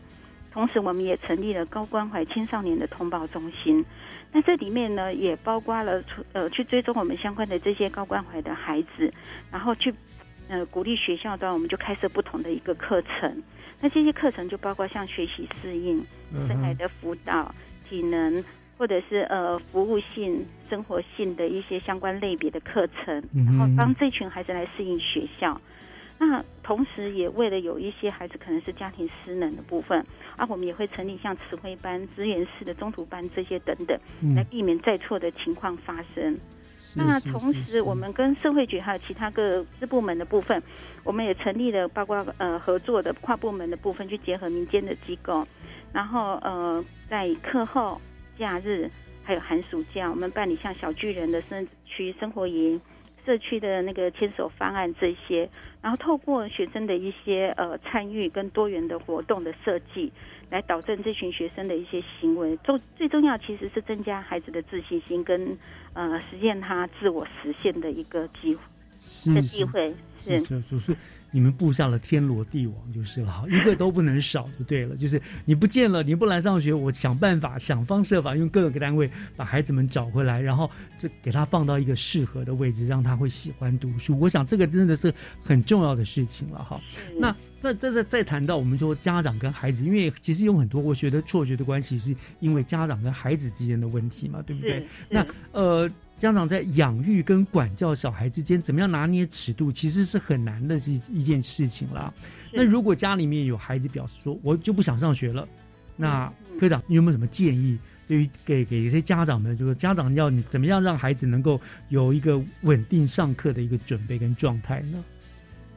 同时我们也成立了高关怀青少年的通报中心。那这里面呢，也包括了呃去追踪我们相关的这些高关怀的孩子，然后去呃鼓励学校端，我们就开设不同的一个课程。那这些课程就包括像学习适应、生来的辅导、体能。或者是呃服务性、生活性的一些相关类别的课程，然后帮这群孩子来适应学校。那同时也为了有一些孩子可能是家庭失能的部分，啊，我们也会成立像词汇班、资源式的中途班这些等等，来避免再错的情况发生。那同时，我们跟社会局还有其他各支部门的部分，我们也成立了包括呃合作的跨部门的部分，去结合民间的机构，然后呃在课后。假日还有寒暑假，我们办理像小巨人的生区生活营、社区的那个牵手方案这些，然后透过学生的一些呃参与跟多元的活动的设计，来导正这群学生的一些行为。重最重要其实是增加孩子的自信心跟呃实现他自我实现的一个机会的机会是。你们布下了天罗地网就是了，一个都不能少就对了。就是你不见了，你不来上学，我想办法、想方设法用各个单位把孩子们找回来，然后这给他放到一个适合的位置，让他会喜欢读书。我想这个真的是很重要的事情了哈。那再再再再谈到我们说家长跟孩子，因为其实有很多我觉得错觉的关系，是因为家长跟孩子之间的问题嘛，对不对？那呃。家长在养育跟管教小孩之间，怎么样拿捏尺度，其实是很难的一一件事情啦。那如果家里面有孩子表示说，我就不想上学了，那科长，你有没有什么建议，对于给给一些家长们，就是家长要你怎么样让孩子能够有一个稳定上课的一个准备跟状态呢？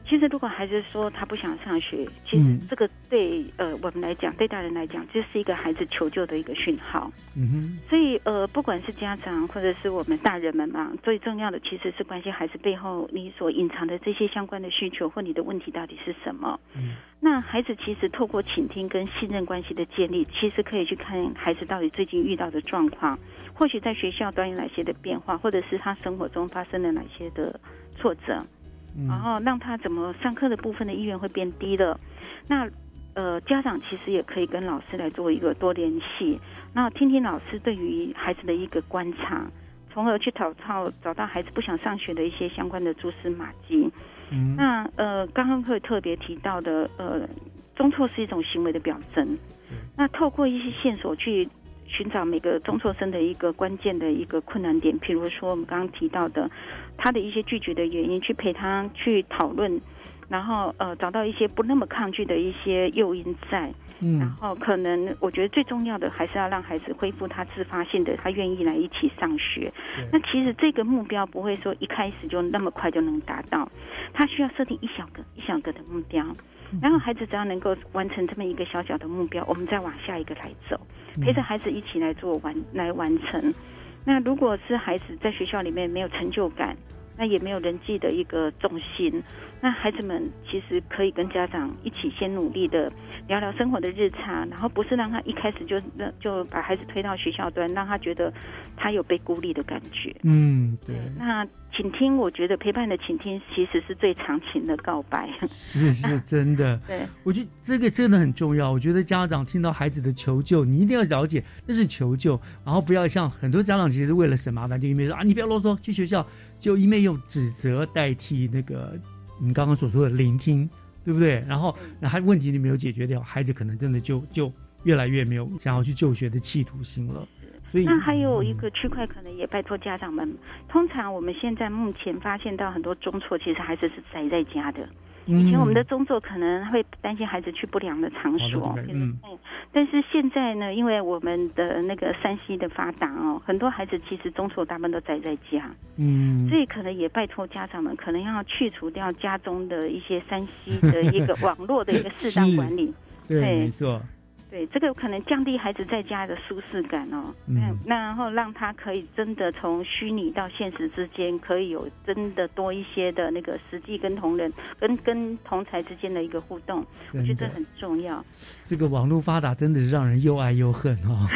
其实，如果孩子说他不想上学，其实这个对呃我们来讲，对大人来讲，这是一个孩子求救的一个讯号。嗯哼。所以呃，不管是家长或者是我们大人们嘛，最重要的其实是关心孩子背后你所隐藏的这些相关的需求或你的问题到底是什么。嗯。那孩子其实透过倾听跟信任关系的建立，其实可以去看孩子到底最近遇到的状况，或许在学校端有哪些的变化，或者是他生活中发生了哪些的挫折。然后让他怎么上课的部分的意愿会变低了，那呃，家长其实也可以跟老师来做一个多联系，那听听老师对于孩子的一个观察，从而去找到找到孩子不想上学的一些相关的蛛丝马迹。嗯，那呃，刚刚会特别提到的，呃，中错是一种行为的表征。那透过一些线索去寻找每个中辍生的一个关键的一个困难点，譬如说我们刚刚提到的他的一些拒绝的原因，去陪他去讨论。然后呃，找到一些不那么抗拒的一些诱因在，嗯，然后可能我觉得最重要的还是要让孩子恢复他自发性的，他愿意来一起上学。那其实这个目标不会说一开始就那么快就能达到，他需要设定一小个一小个的目标，然后孩子只要能够完成这么一个小小的目标，我们再往下一个来走，陪着孩子一起来做完来完成。那如果是孩子在学校里面没有成就感。那也没有人际的一个重心，那孩子们其实可以跟家长一起先努力的聊聊生活的日常，然后不是让他一开始就那就把孩子推到学校端，让他觉得他有被孤立的感觉。嗯，对。那倾听，我觉得陪伴的倾听其实是最长情的告白。是是 真的。对，我觉得这个真的很重要。我觉得家长听到孩子的求救，你一定要了解那是求救，然后不要像很多家长其实是为了省麻烦，就因为说啊，你不要啰嗦，去学校。就因为用指责代替那个你刚刚所说的聆听，对不对？然后那还问题你没有解决掉，孩子可能真的就就越来越没有想要去就学的企图心了。所以那还有一个区块，可能也拜托家长们。通常我们现在目前发现到很多中错，其实孩子是宅在家的。以前我们的工作可能会担心孩子去不良的场所，嗯，但是现在呢，因为我们的那个山西的发达哦，很多孩子其实中座大部分都宅在家，嗯，所以可能也拜托家长们，可能要去除掉家中的一些山西的一个 网络的一个适当管理，对，没错。对，这个可能降低孩子在家的舒适感哦，嗯，那然后让他可以真的从虚拟到现实之间，可以有真的多一些的那个实际跟同仁、跟跟同才之间的一个互动，我觉得很重要。这个网络发达真的是让人又爱又恨哦。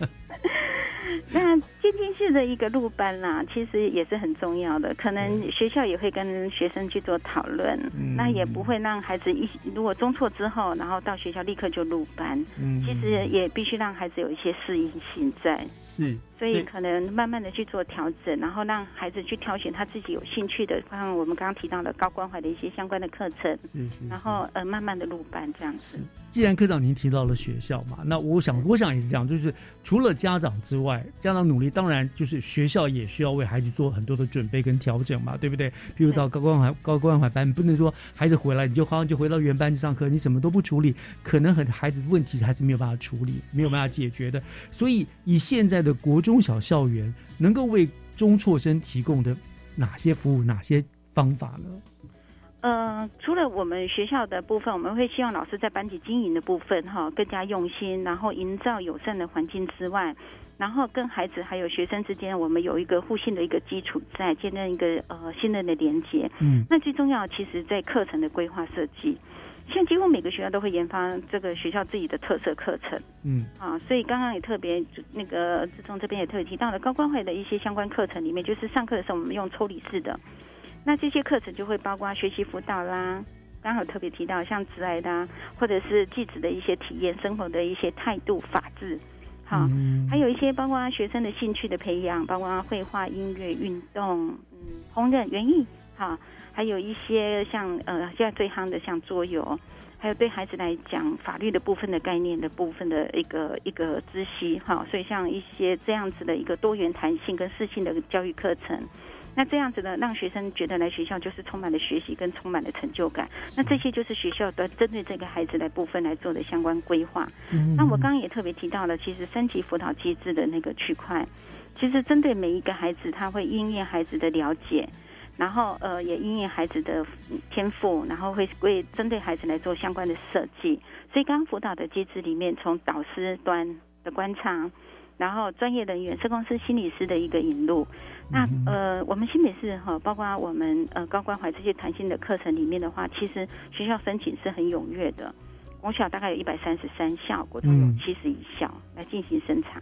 那渐进式的一个入班啦，其实也是很重要的。可能学校也会跟学生去做讨论，那也不会让孩子一如果中错之后，然后到学校立刻就入班。嗯，其实也必须让孩子有一些适应性在。是。所以可能慢慢的去做调整，然后让孩子去挑选他自己有兴趣的，像我们刚刚提到的高关怀的一些相关的课程，是是，然后呃慢慢的入班这样子。既然科长您提到了学校嘛，那我想我想也是这样，就是除了家长之外，家长努力，当然就是学校也需要为孩子做很多的准备跟调整嘛，对不对？比如到高关怀高关怀班，不能说孩子回来你就好像就回到原班去上课，你什么都不处理，可能很孩子问题还是没有办法处理，没有办法解决的。所以以现在的国中小校园能够为中辍生提供的哪些服务、哪些方法呢？呃，除了我们学校的部分，我们会希望老师在班级经营的部分哈更加用心，然后营造友善的环境之外，然后跟孩子还有学生之间，我们有一个互信的一个基础，在建立一个呃信任的连接。嗯，那最重要，其实在课程的规划设计。现在几乎每个学校都会研发这个学校自己的特色课程，嗯啊，所以刚刚也特别那个志忠这边也特别提到了高关怀的一些相关课程里面，就是上课的时候我们用抽离式的，那这些课程就会包括学习辅导啦，刚好特别提到像直癌的，或者是继子的一些体验生活的一些态度法治，好，还有一些包括学生的兴趣的培养，包括绘画、音乐、运动，嗯，烹饪、园艺，好。还有一些像呃，现在最夯的像桌游，还有对孩子来讲法律的部分的概念的部分的一个一个知悉哈，所以像一些这样子的一个多元弹性跟适性的教育课程，那这样子呢，让学生觉得来学校就是充满了学习跟充满了成就感，那这些就是学校的针对这个孩子的部分来做的相关规划。那我刚刚也特别提到了，其实三级辅导机制的那个区块，其实针对每一个孩子，他会因应孩子的了解。然后呃，也因应孩子的天赋，然后会为针对孩子来做相关的设计。所以刚刚辅导的机制里面，从导师端的观察，然后专业人员、社工师、心理师的一个引入。那呃，我们新北市哈，包括我们呃高关怀这些弹性的课程里面的话，其实学校申请是很踊跃的。国小大概有一百三十三校，国中有七十一校来进行审查。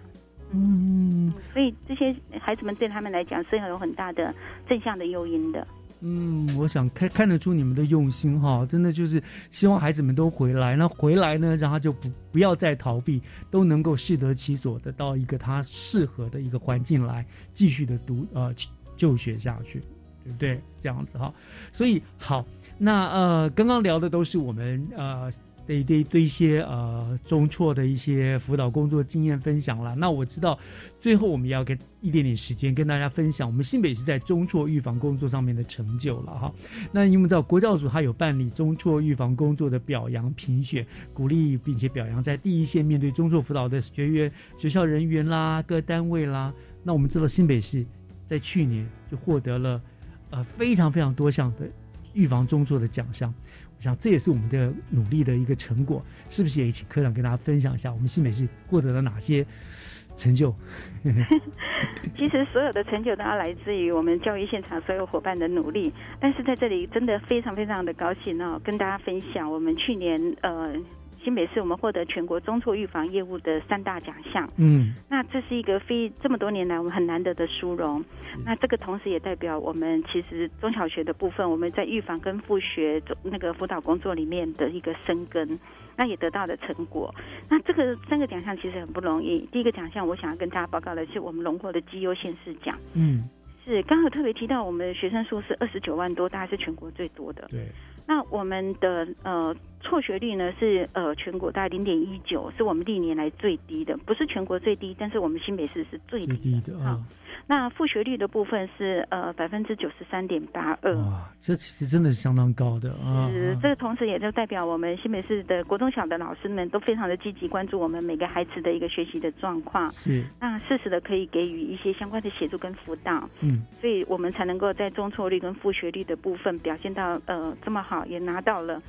嗯，所以这些孩子们对他们来讲是有很大的正向的诱因的。嗯，我想看看得出你们的用心哈，真的就是希望孩子们都回来，那回来呢，让他就不不要再逃避，都能够适得其所的到一个他适合的一个环境来继续的读呃就学下去，对不对？这样子哈，所以好，那呃刚刚聊的都是我们呃。对对对，一些呃中辍的一些辅导工作经验分享了。那我知道，最后我们要给一点点时间跟大家分享我们新北市在中辍预防工作上面的成就了哈。那因为知道国教署它有办理中辍预防工作的表扬评选，鼓励并且表扬在第一线面对中辍辅导的学员、学校人员啦、各单位啦。那我们知道新北市在去年就获得了呃非常非常多项的预防中辍的奖项。想这也是我们的努力的一个成果，是不是？也请科长跟大家分享一下，我们新美系获得了哪些成就？其实所有的成就都要来自于我们教育现场所有伙伴的努力，但是在这里真的非常非常的高兴哦，跟大家分享我们去年呃。新北市我们获得全国中辍预防业务的三大奖项，嗯，那这是一个非这么多年来我们很难得的殊荣。那这个同时也代表我们其实中小学的部分，我们在预防跟复学那个辅导工作里面的一个深耕，那也得到的成果。那这个三个奖项其实很不容易。第一个奖项，我想要跟大家报告的是我们荣获的绩优县市奖，嗯，是刚好特别提到我们的学生数是二十九万多，大概是全国最多的。对。那我们的呃辍学率呢是呃全国大概零点一九，是我们历年来最低的，不是全国最低，但是我们新北市是最低的。啊。那复学率的部分是呃百分之九十三点八二，哇，这其实真的是相当高的啊。是，这个同时也就代表我们新北市的国中小的老师们都非常的积极关注我们每个孩子的一个学习的状况，是，那适时的可以给予一些相关的协助跟辅导，嗯，所以我们才能够在中辍率跟复学率的部分表现到呃这么好，也拿到了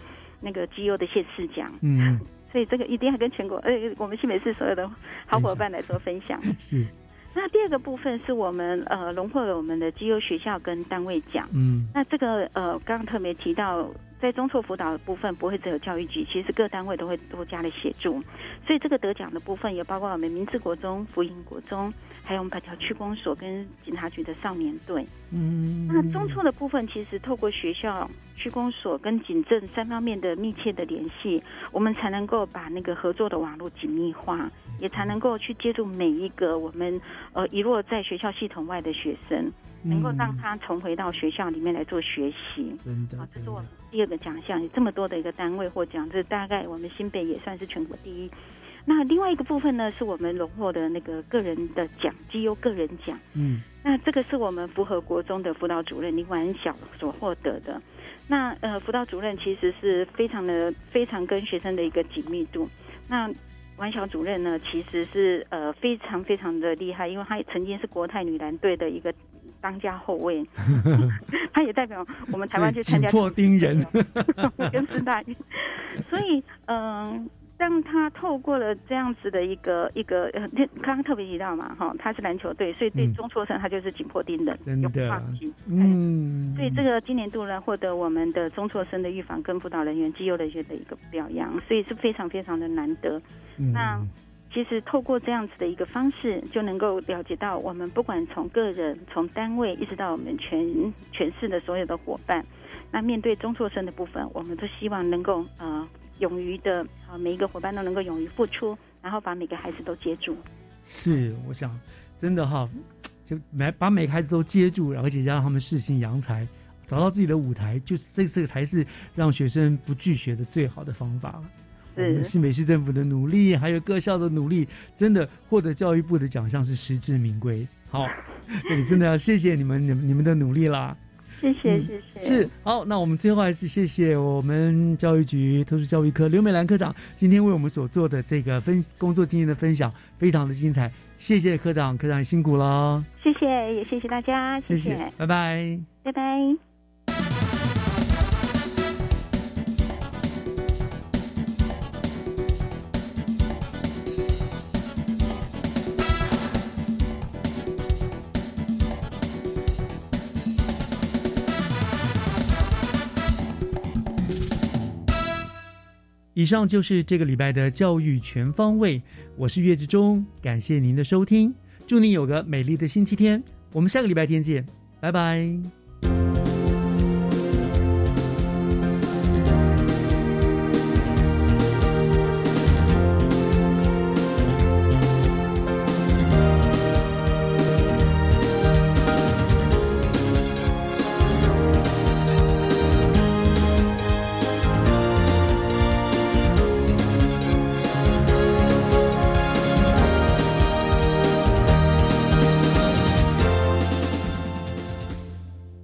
那个绩优的县市奖，嗯，所以这个一定要跟全国呃我们新北市所有的好伙伴来做分享，是。那第二个部分是我们呃荣获了我们的绩优学校跟单位奖。嗯，那这个呃刚刚特别提到，在中辍辅导的部分不会只有教育局，其实各单位都会多加的协助。所以这个得奖的部分也包括我们明治国中、福音国中，还有我们板桥区公所跟警察局的少年队。嗯，那中辍的部分其实透过学校、区公所跟警政三方面的密切的联系，我们才能够把那个合作的网络紧密化。也才能够去接触每一个我们呃遗落在学校系统外的学生，能够让他重回到学校里面来做学习。好，这是我们第二个奖项，有这么多的一个单位获奖，这大概我们新北也算是全国第一。那另外一个部分呢，是我们荣获的那个个人的奖，绩优个人奖。嗯，那这个是我们符合国中的辅导主任林婉晓所获得的。那呃，辅导主任其实是非常的非常跟学生的一个紧密度。那婉小主任呢，其实是呃非常非常的厉害，因为他曾经是国泰女篮队的一个当家后卫，他也代表我们台湾去参加破丁人，跟四大运，所以嗯。当他透过了这样子的一个一个，呃，刚刚特别提到嘛，哈，他是篮球队，所以对中辍生他就是紧迫盯的，永不放弃。嗯，所以这个今年度呢，获得我们的中辍生的预防跟辅导人员绩优的一个的一个表扬，所以是非常非常的难得。那其实透过这样子的一个方式，就能够了解到，我们不管从个人、从单位，一直到我们全全市的所有的伙伴，那面对中辍生的部分，我们都希望能够呃。勇于的啊，每一个伙伴都能够勇于付出，然后把每个孩子都接住。是，我想真的哈，就每把每个孩子都接住，而且让他们适性扬才，找到自己的舞台，就这这个才是让学生不拒学的最好的方法。是新北市政府的努力，还有各校的努力，真的获得教育部的奖项是实至名归。好，这里真的要谢谢你们，你们你们的努力啦。谢谢谢谢，是好，那我们最后还是谢谢我们教育局特殊教育科刘美兰科长今天为我们所做的这个分工作经验的分享，非常的精彩，谢谢科长，科长辛苦了，谢谢也谢谢大家，谢谢，拜拜，拜拜。以上就是这个礼拜的教育全方位，我是岳志忠，感谢您的收听，祝您有个美丽的星期天，我们下个礼拜天见，拜拜。